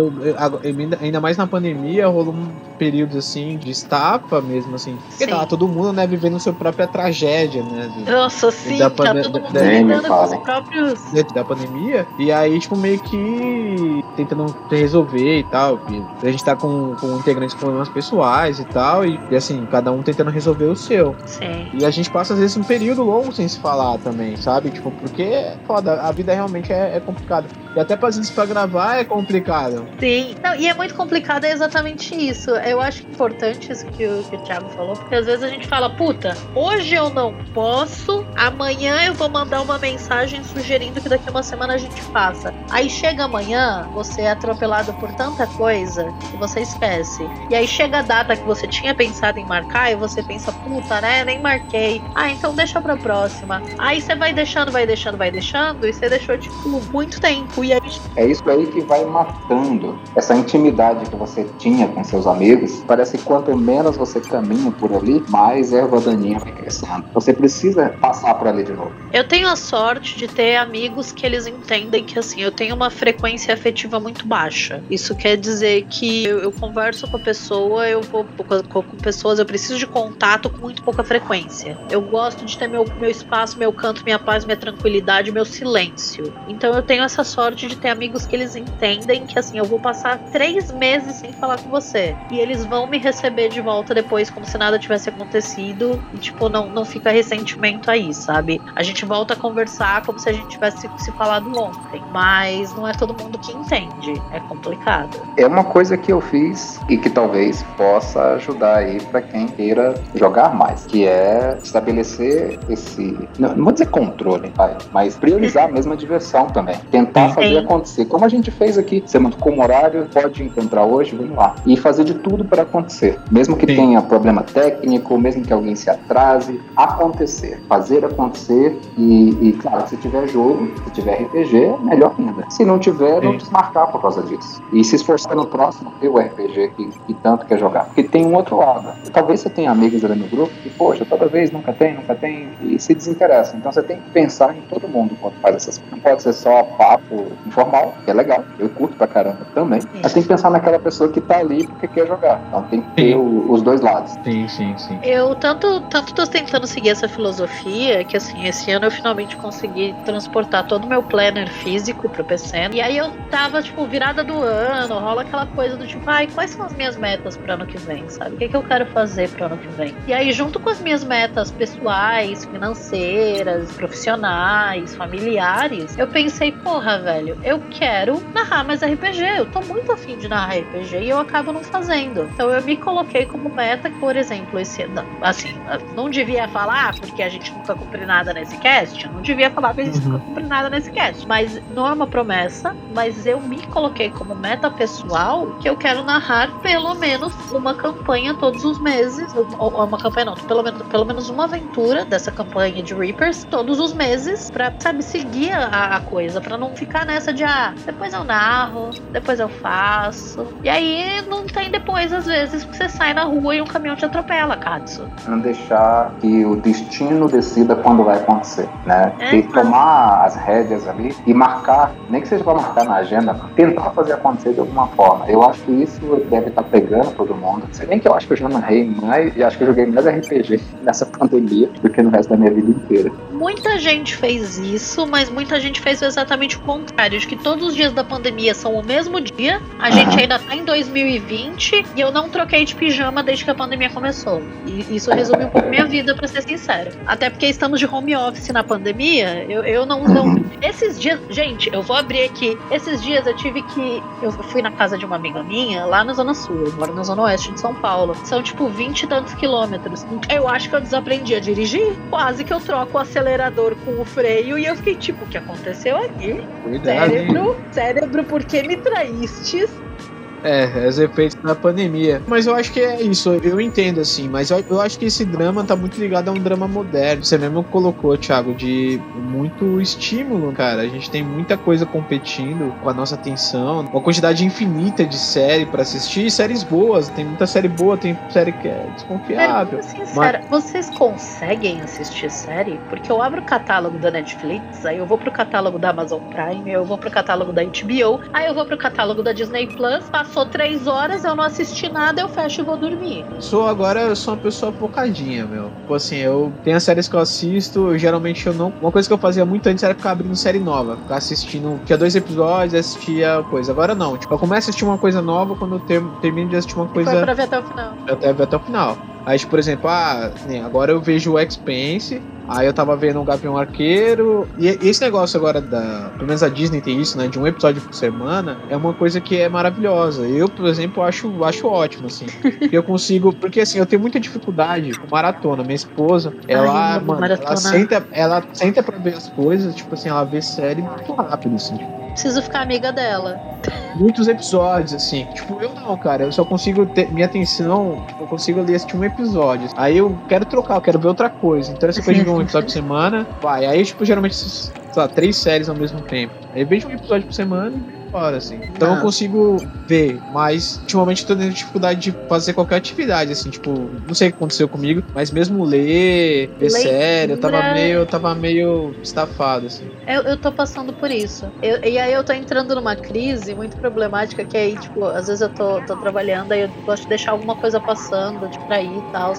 ainda- mais na pandemia, rolou um período assim de estafa mesmo, assim. Porque tava todo mundo, né, vivendo sua própria tragédia, né? de- nossa, sim, da tá todo mundo lidando com os próprios. dentro da pandemia. E aí, tipo, meio que tentando resolver e tal. E a gente tá com, com integrantes com problemas pessoais e tal. E, e, assim, cada um tentando resolver o seu. Sim. E a gente passa, às vezes, um período longo sem se falar também, sabe? Tipo, porque é foda, a vida realmente é, é complicada. E até às vezes pra gravar, lá é complicado. Sim, Não, e é muito complicado, é exatamente isso. Eu acho importante isso que o, que o Thiago falou, porque às vezes a gente fala, puta, hoje eu não posso, amanhã eu vou mandar uma mensagem sugerindo que daqui a uma semana a gente faça. Aí chega amanhã, você é atropelado por tanta coisa que você esquece. E aí chega a data que você tinha pensado em marcar e você pensa, puta, né? Nem marquei. Ah, então deixa pra próxima. Aí você vai deixando, vai deixando, vai deixando, e você deixou, tipo, muito tempo. E aí... É isso aí que vai matando essa intimidade que você tinha com seus amigos. Parece que quanto menos você caminha por ali, mais erva daninha vai crescendo. Você precisa passar por ali de novo. Eu tenho a sorte de ter amigos que eles entendem que, assim, eu tenho uma frequência afetiva muito baixa. Isso quer dizer que eu, eu converso com a pessoa, eu vou com, com pessoas, eu preciso de contato com muito pouca frequência. Eu gosto de ter meu, meu espaço, meu canto, minha paz, minha tranquilidade, meu silêncio. Então eu tenho essa sorte de ter amigos que eles entendem que assim, eu vou passar três meses sem falar com você. E eles vão me receber de volta depois, como se nada tivesse acontecido. E, tipo, não, não fica ressentimento aí, sabe? A gente volta a conversar como se a gente tivesse se falado ontem. Mas não é todo mundo que entende. É complicado. É uma coisa que eu fiz e que talvez possa ajudar aí para quem queira jogar mais, que é estabelecer esse, não, não vou dizer controle, pai, mas priorizar mesmo a diversão também. Tentar fazer acontecer. Como a gente fez aqui, você marcou um horário, pode encontrar hoje, vamos lá. E fazer de tudo para acontecer. Mesmo que Sim. tenha problema técnico, mesmo que alguém se atrase, acontecer. Fazer acontecer e, e claro, se tiver jogo, se tiver RPG, melhor ainda. Se não tiver, Sim. não desmarcar por causa disso. E se esforçar no próximo, ter o RPG que, que tanto quer jogar. Porque tem um outro lado. Talvez você tenha amigos ali no grupo que, poxa, toda vez nunca tem, nunca tem, e se desinteressa. Então você tem que pensar em todo mundo quando faz essas coisas. Não pode ser só papo informal, que é legal, eu curto pra caramba também. Sim. Mas tem que pensar naquela pessoa que tá ali porque quer jogar. Então tem que ter o, os dois lados. Sim, sim, sim. Eu tanto, tanto tô tentando seguir essa filosofia que assim, esse ano eu finalmente consegui transportar todo o meu planner físico pro PC. E aí eu tava, tipo, virada do ano, rola aquela coisa do tipo, ai, quais são as minhas metas pro ano que vem, sabe? O que, é que eu quero fazer pro ano que vem? E aí, junto com as minhas metas pessoais, financeiras, profissionais, familiares, eu pensei, porra, velho, eu quero narrar mais RPG. Eu tô muito afim de narrar RPG e eu acabo não fazendo. Então eu me coloquei como meta, por exemplo, esse ano. Assim, não devia falar, porque a gente nunca cumpriu nada nesse cast. Não devia falar porque a gente uhum. nunca cumpriu nada nesse cast. Mas não é uma promessa, mas eu me coloquei como meta pessoal que eu quero narrar pelo menos uma campanha todos os meses. Ou, ou uma campanha não, pelo menos, pelo menos uma aventura dessa campanha de Reapers todos os meses pra, sabe, seguir a, a coisa, pra não ficar nessa de ah, depois eu narro, depois eu faço. E aí não tem depois, às vezes, que você sai na rua e um caminhão te atropela, Katsu. Não deixar que o destino decida quando vai acontecer, né? É, e tomar as rédeas ali e marcar, nem que seja pra marcar na agenda, tentar fazer acontecer de alguma forma. Eu acho que isso deve estar tá pegando todo mundo. Se bem que eu acho que eu já narrei mais, e acho que eu joguei mais RPG nessa pandemia do que no resto da minha vida inteira. Muita gente fez isso, mas muita gente fez exatamente o contrário, de que todos os dias da pandemia são o mesmo dia, a uhum. gente ainda tá em 2020 e eu não troquei de pijama desde que a pandemia começou. E isso resume um pouco minha vida, para ser sincero. Até porque estamos de home office na pandemia, eu, eu não, não. Esses dias, gente, eu vou abrir aqui. Esses dias eu tive que. Eu fui na casa de uma amiga minha, lá na Zona Sul, eu moro na Zona Oeste de São Paulo. São tipo 20 e tantos quilômetros. Eu acho que eu desaprendi a dirigir. Quase que eu troco o acelerador com o freio e eu fiquei tipo, o que aconteceu aqui? Cuidado, cérebro, hein? cérebro, por que me traístes? É, os efeitos da pandemia. Mas eu acho que é isso, eu entendo assim, mas eu, eu, acho que esse drama tá muito ligado a um drama moderno. Você mesmo colocou, Thiago, de muito estímulo, cara. A gente tem muita coisa competindo com a nossa atenção, uma quantidade infinita de série para assistir, séries boas. Tem muita série boa, tem série que é desconfiável. É, sincera, mas... vocês conseguem assistir série? Porque eu abro o catálogo da Netflix, aí eu vou pro catálogo da Amazon Prime, eu vou pro catálogo da HBO, aí eu vou pro catálogo da Disney Plus, passo passou três horas, eu não assisti nada, eu fecho e vou dormir. Sou agora, eu sou uma pessoa focadinha, meu. Tipo assim, eu tenho as séries que eu assisto, eu, geralmente eu não. Uma coisa que eu fazia muito antes era ficar abrindo série nova, ficar assistindo. Tinha dois episódios, assistia coisa. Agora não. Tipo, eu começo a assistir uma coisa nova quando eu ter, termino de assistir uma coisa. Foi pra ver até o final. Até ver até o final. Aí, tipo, por exemplo, ah, agora eu vejo o Expense, Aí eu tava vendo o Gavião Arqueiro. E esse negócio agora da. Pelo menos a Disney tem isso, né? De um episódio por semana. É uma coisa que é maravilhosa. Eu, por exemplo, acho, acho ótimo, assim. Eu consigo. Porque assim, eu tenho muita dificuldade com maratona. Minha esposa, ela, Ai, mano, ela senta, ela senta pra ver as coisas, tipo assim, ela vê série muito rápido, assim. Preciso ficar amiga dela. Muitos episódios, assim. Tipo, eu não, cara. Eu só consigo ter. Minha atenção, tipo, eu consigo ali assistir um episódio. Aí eu quero trocar, eu quero ver outra coisa. Então, essa coisa de um episódio por semana, vai. Aí, tipo, geralmente, sei lá, três séries ao mesmo tempo. Aí vejo um episódio por semana fora, assim. Então ah. eu consigo ver, mas ultimamente eu tô tendo dificuldade de fazer qualquer atividade, assim, tipo, não sei o que aconteceu comigo, mas mesmo ler, ver Leitura... série, eu tava meio, eu tava meio estafado, assim. Eu, eu tô passando por isso. Eu, e aí eu tô entrando numa crise muito problemática, que aí, tipo, às vezes eu tô, tô trabalhando, aí eu gosto de deixar alguma coisa passando, tipo, pra ir e tal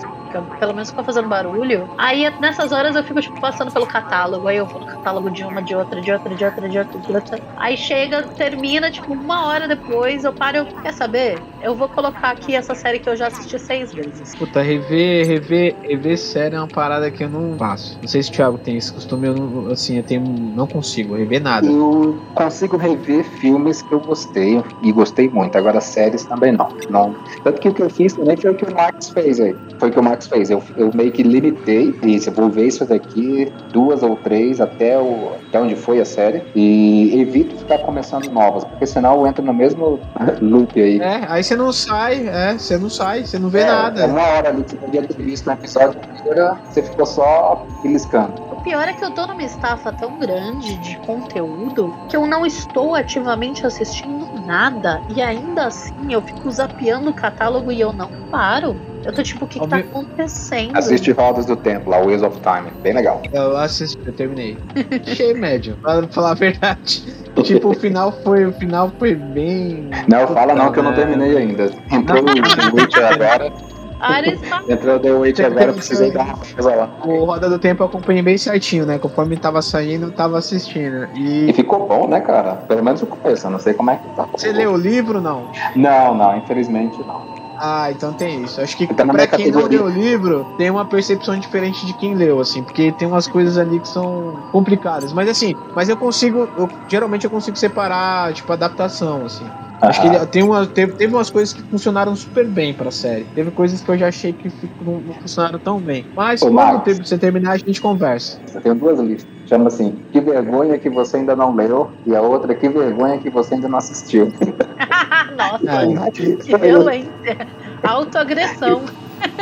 pelo menos fica fazendo barulho. Aí nessas horas eu fico, tipo, passando pelo catálogo. Aí eu vou no catálogo de uma, de outra, de outra, de outra, de outra, de outra. Aí chega, termina, tipo, uma hora depois, eu paro eu, quer saber? Eu vou colocar aqui essa série que eu já assisti seis vezes. Puta, rever, rever, rever série é uma parada que eu não faço. Não sei se o Thiago tem esse costume, eu não, assim, eu tenho, não consigo rever nada. Eu consigo rever filmes que eu gostei e gostei muito. Agora séries também não. não. Tanto que o que eu fiz também foi o que o Max fez aí. Foi o que o Max fez. Eu, eu meio que limitei isso. Eu vou ver isso daqui, duas ou três, até, o, até onde foi a série. E evito ficar começando novas, porque senão eu entro no mesmo loop aí. É, aí você não sai, é, você não sai, você não vê é, nada. É uma hora ali que você podia ter visto no episódio inteiro, você ficou só beliscando. O pior é que eu tô numa estafa tão grande de conteúdo que eu não estou ativamente assistindo nada. E ainda assim eu fico zapeando o catálogo e eu não paro. Eu tô tipo, o que, que tá acontecendo? Assiste Rodas do Tempo, lá, Wheels of Time. Bem legal. Eu assisti, eu terminei. Achei médio, pra falar a verdade. tipo, o final foi, o final foi bem. Não, fala não que eu não terminei ainda. Entrou o Witcher agora. Entrou The Witcher agora, eu precisei dar uma coisa lá. O Roda do Tempo eu acompanhei bem certinho, né? Conforme tava saindo, eu tava assistindo. E... e ficou bom, né, cara? Pelo menos o começo, eu não sei como é que tá. Você leu o livro não? Não, não, infelizmente não. Ah, então tem isso. Acho que tá pra quem não leu o livro, tem uma percepção diferente de quem leu, assim, porque tem umas coisas ali que são complicadas. Mas assim, mas eu consigo, eu, geralmente eu consigo separar, tipo, adaptação, assim. Acho que ele, tem uma, teve, teve umas coisas que funcionaram super bem pra série. Teve coisas que eu já achei que não, não funcionaram tão bem. Mas Ô, quando você terminar, a gente conversa. Eu tenho duas listas. Chama assim, que vergonha que você ainda não leu, e a outra, que vergonha que você ainda não assistiu. Nossa, que violência. Autoagressão.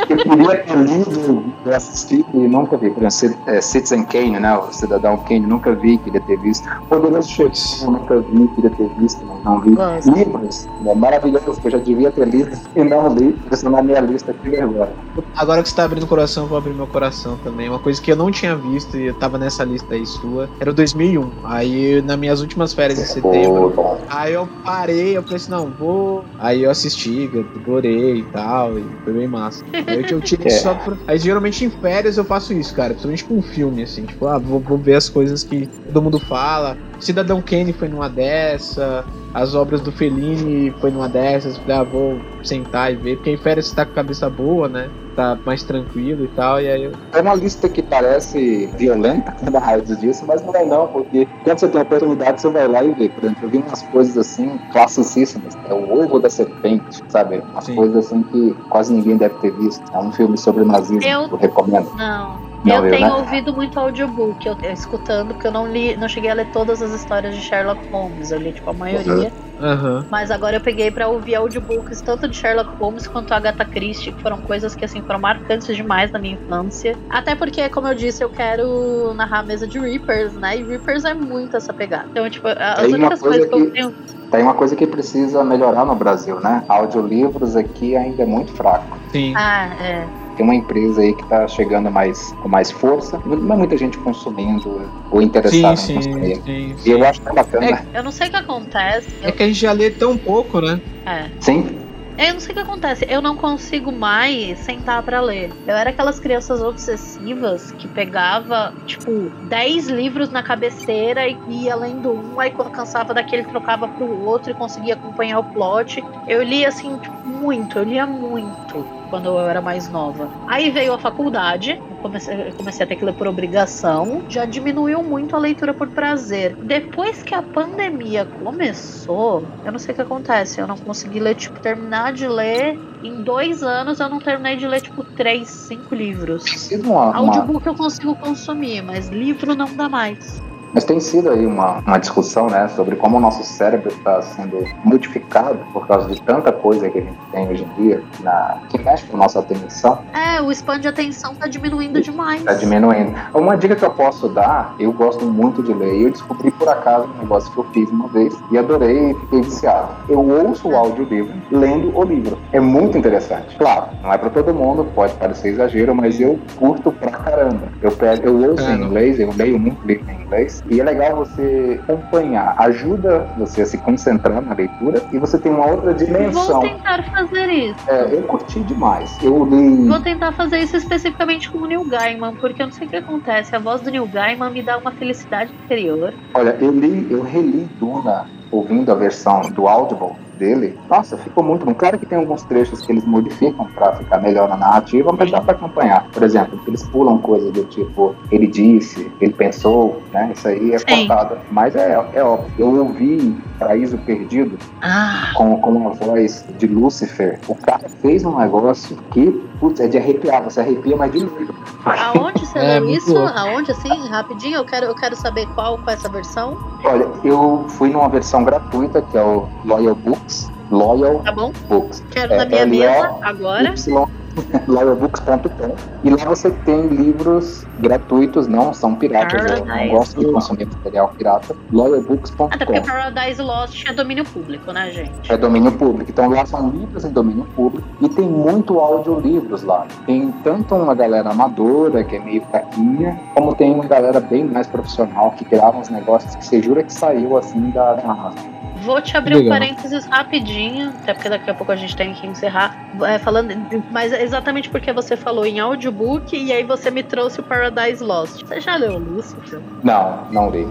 Eu queria ter lido assistido e nunca vi. Por exemplo, é, Citizen Kane, né? O Cidadão Kane, nunca vi, queria ter visto. Poderoso Chefão, nunca vi, queria ter visto, mas não vi. Nossa. Livros, né, maravilhosos, que eu já devia ter lido e não li, estão na minha lista aqui agora. Agora que você tá abrindo o coração, eu vou abrir meu coração também. Uma coisa que eu não tinha visto e eu tava nessa lista aí sua, era o 2001. Aí, nas minhas últimas férias em setembro, Pô, aí eu parei, eu pensei, não, vou... Aí eu assisti, adorei e tal, e foi bem massa. Eu, eu tirei é. só pra... Aí geralmente em férias eu faço isso, cara. Principalmente com um filme, assim. Tipo, ah, vou, vou ver as coisas que todo mundo fala. Cidadão Kane foi numa dessa. As obras do Fellini foi numa dessas. Falei, ah, vou sentar e ver. Porque em férias você tá com a cabeça boa, né? Tá mais tranquilo e tal. E aí eu... É uma lista que parece violenta na raiz disso, mas não é não, porque quando você tem a oportunidade, você vai lá e vê. Por exemplo, eu vi umas coisas assim, classicíssimas. É o ovo da serpente, sabe? Umas Sim. coisas assim que quase ninguém deve ter visto. É um filme sobre nazismo, eu, eu recomendo. Não. Não, eu, eu tenho né? ouvido muito audiobook, eu, eu, escutando, porque eu não li, não cheguei a ler todas as histórias de Sherlock Holmes, eu li tipo a maioria. Uhum. Mas agora eu peguei para ouvir audiobooks tanto de Sherlock Holmes quanto Agatha Christie, que foram coisas que assim foram marcantes demais na minha infância. Até porque, como eu disse, eu quero narrar a mesa de Reapers, né? E Reapers é muito essa pegada. Então, tipo, as Tem únicas coisas que, que eu tenho. Tem uma coisa que precisa melhorar no Brasil, né? Audiolivros aqui ainda é muito fraco. Sim. Ah, é. Tem uma empresa aí que está chegando mais, com mais força, não é muita gente consumindo ou interessada sim, em consumir. Sim, sim. E eu acho que é bacana. É, eu não sei o que acontece. É que a gente já lê tão pouco, né? É. Sim. Eu não sei o que acontece, eu não consigo mais sentar para ler. Eu era aquelas crianças obsessivas que pegava, tipo, 10 livros na cabeceira e ia lendo um, aí quando cansava daquele trocava pro outro e conseguia acompanhar o plot. Eu lia assim, tipo, muito, eu lia muito. Quando eu era mais nova. Aí veio a faculdade, comecei, comecei a ter que ler por obrigação, já diminuiu muito a leitura por prazer. Depois que a pandemia começou, eu não sei o que acontece, eu não consegui ler, tipo, terminar de ler. Em dois anos eu não terminei de ler, tipo, três, cinco livros. Uma, uma... Audiobook eu consigo consumir, mas livro não dá mais. Mas tem sido aí uma, uma discussão, né, sobre como o nosso cérebro está sendo modificado por causa de tanta coisa que a gente tem hoje em dia, na, que mexe com a nossa atenção. É, o span de atenção está diminuindo demais. Está diminuindo. Uma dica que eu posso dar, eu gosto muito de ler, eu descobri por acaso um negócio que eu fiz uma vez e adorei e fiquei viciado. Eu ouço o audiolivro lendo o livro. É muito interessante. Claro, não é para todo mundo, pode parecer exagero, mas eu curto pra caramba. Eu, pego, eu ouço é, em inglês, eu leio muito livro em inglês, e é legal você acompanhar, ajuda você a se concentrar na leitura e você tem uma outra dimensão. Vou tentar fazer isso. É, eu curti demais. Eu li. Vou tentar fazer isso especificamente com o Neil Gaiman, porque eu não sei o que acontece. A voz do Neil Gaiman me dá uma felicidade interior. Olha, eu li, eu reli Duna ouvindo a versão do Audible dele, nossa, ficou muito bom. Claro que tem alguns trechos que eles modificam para ficar melhor na narrativa, mas dá para acompanhar. Por exemplo, eles pulam coisas do tipo, ele disse, ele pensou, né? Isso aí é Sim. cortado. Mas é, é óbvio. Eu ouvi Paraíso Perdido ah. com, com a voz de Lúcifer. O cara fez um negócio que, putz, é de arrepiar. Você arrepia, mas de novo. Aonde você é, leu isso? Louco. Aonde, assim, rapidinho? Eu quero, eu quero saber qual, qual é essa versão. Olha, eu fui numa versão gratuita, que é o Loyal Books. Loyal tá bom. Books. Quero é, na minha mesa agora. Loyalbooks.com e lá você tem livros gratuitos, não são piratas. Paradise eu não gosto de consumir material pirata. loyalbooks.com. Até porque Paradise Lost é domínio público, né, gente? É domínio público. Então lá são livros em domínio público e tem muito audiolivros lá. Tem tanto uma galera amadora, que é meio fraquinha, como tem uma galera bem mais profissional que grava uns negócios que você jura que saiu assim da, da Amazon. Vou te abrir Legal. um parênteses rapidinho, até porque daqui a pouco a gente tem que encerrar. É, falando, mas exatamente porque você falou em audiobook e aí você me trouxe o Paradise Lost. Você já leu Lucifer? Não, não li.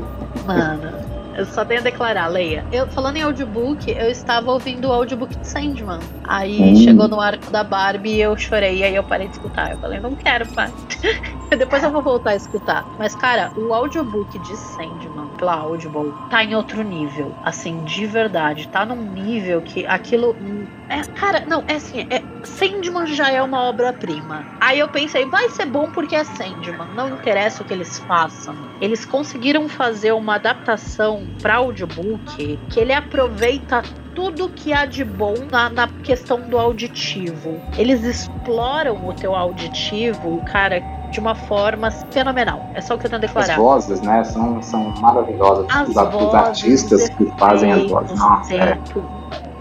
Mano. Eu só tenho a declarar, leia. Eu, falando em audiobook, eu estava ouvindo o audiobook de Sandman. Aí hum. chegou no arco da Barbie e eu chorei. E aí eu parei de escutar. Eu falei, não quero, pai. Depois eu vou voltar a escutar. Mas, cara, o audiobook de Sandman pela Audible tá em outro nível. Assim, de verdade. Tá num nível que aquilo. É, cara, não, é assim, é, Sandman já é uma obra-prima. Aí eu pensei, vai ser bom porque é Sandman. Não interessa o que eles façam. Eles conseguiram fazer uma adaptação para audiobook que ele aproveita tudo que há de bom na, na, questão do auditivo. Eles exploram o teu auditivo, cara, de uma forma fenomenal. É só o que eu tenho a declarar. As vozes, né, são, são maravilhosas. As os, vozes, os artistas que fazem as vozes. Nossa, é.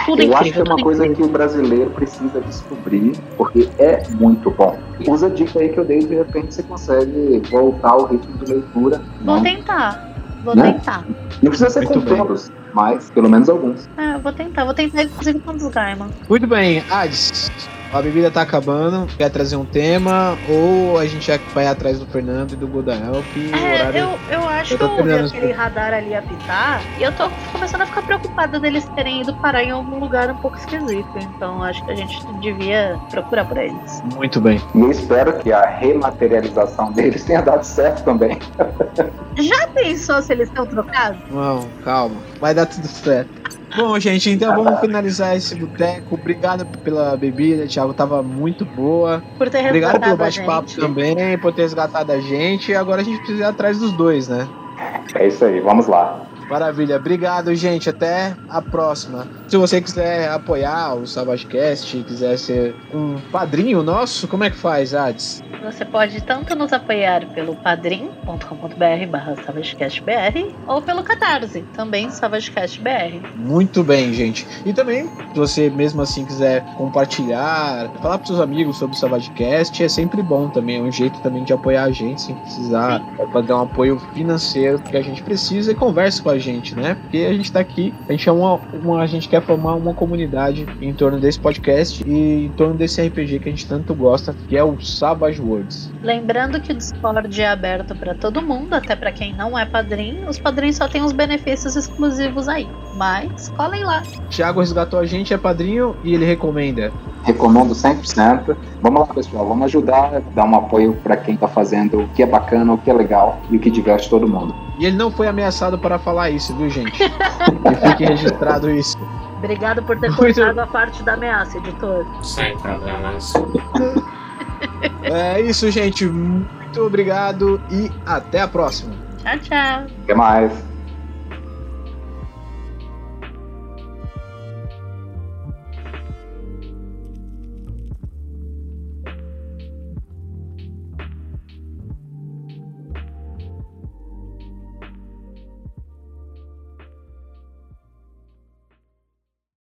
Tudo eu incrível, acho que é uma coisa incrível. que o brasileiro precisa descobrir, porque é muito bom. Usa a dica aí que eu dei, de repente você consegue voltar ao ritmo de leitura. Vou né? tentar. Vou né? tentar. Não precisa ser Muito com todos, mas pelo menos alguns. É, vou tentar. Vou tentar, inclusive, com o Gaiman. Muito bem. Ades, a bebida tá acabando, quer trazer um tema, ou a gente vai atrás do Fernando e do Godael, que é, o horário... Eu, eu acho que eu ouvi aquele radar ali apitar, e eu tô começando a ficar preocupada deles terem ido parar em algum lugar um pouco esquisito, então acho que a gente devia procurar por eles. Muito bem. E eu espero que a rematerialização deles tenha dado certo também. Já pensou se eles estão trocados? Não, calma, vai dar tudo certo. Bom, gente, então vamos finalizar esse boteco. Obrigado pela bebida, Thiago. Tava muito boa. Por ter Obrigado pelo bate-papo também, por ter resgatado a gente. E agora a gente precisa ir atrás dos dois, né? É isso aí, vamos lá. Maravilha, obrigado, gente. Até a próxima. Se você quiser apoiar o SavageCast, quiser ser um padrinho nosso, como é que faz, Ades? Você pode tanto nos apoiar pelo padrim.com.br barra SavageCastBR ou pelo Catarse, também SavageCastBR. Muito bem, gente. E também, se você mesmo assim quiser compartilhar, falar para seus amigos sobre o SavageCast, é sempre bom também. É um jeito também de apoiar a gente sem precisar dar um apoio financeiro que a gente precisa e converse com a gente, né? Porque a gente tá aqui, a gente é uma, uma a gente quer formar uma comunidade em torno desse podcast e em torno desse RPG que a gente tanto gosta, que é o Savage Worlds. Lembrando que o Discord é aberto para todo mundo, até para quem não é padrinho. Os padrinhos só têm os benefícios exclusivos aí. Mas colhem lá. Thiago resgatou a gente, é padrinho e ele recomenda. Recomendo 100%. Vamos lá, pessoal, vamos ajudar, dar um apoio para quem tá fazendo o que é bacana, o que é legal e o que diverte todo mundo. E ele não foi ameaçado para falar isso, viu, gente? que fique registrado isso. Obrigado por ter cortado a parte da ameaça, editor. Sem problemas. É isso, gente. Muito obrigado e até a próxima. Tchau, tchau. Até mais.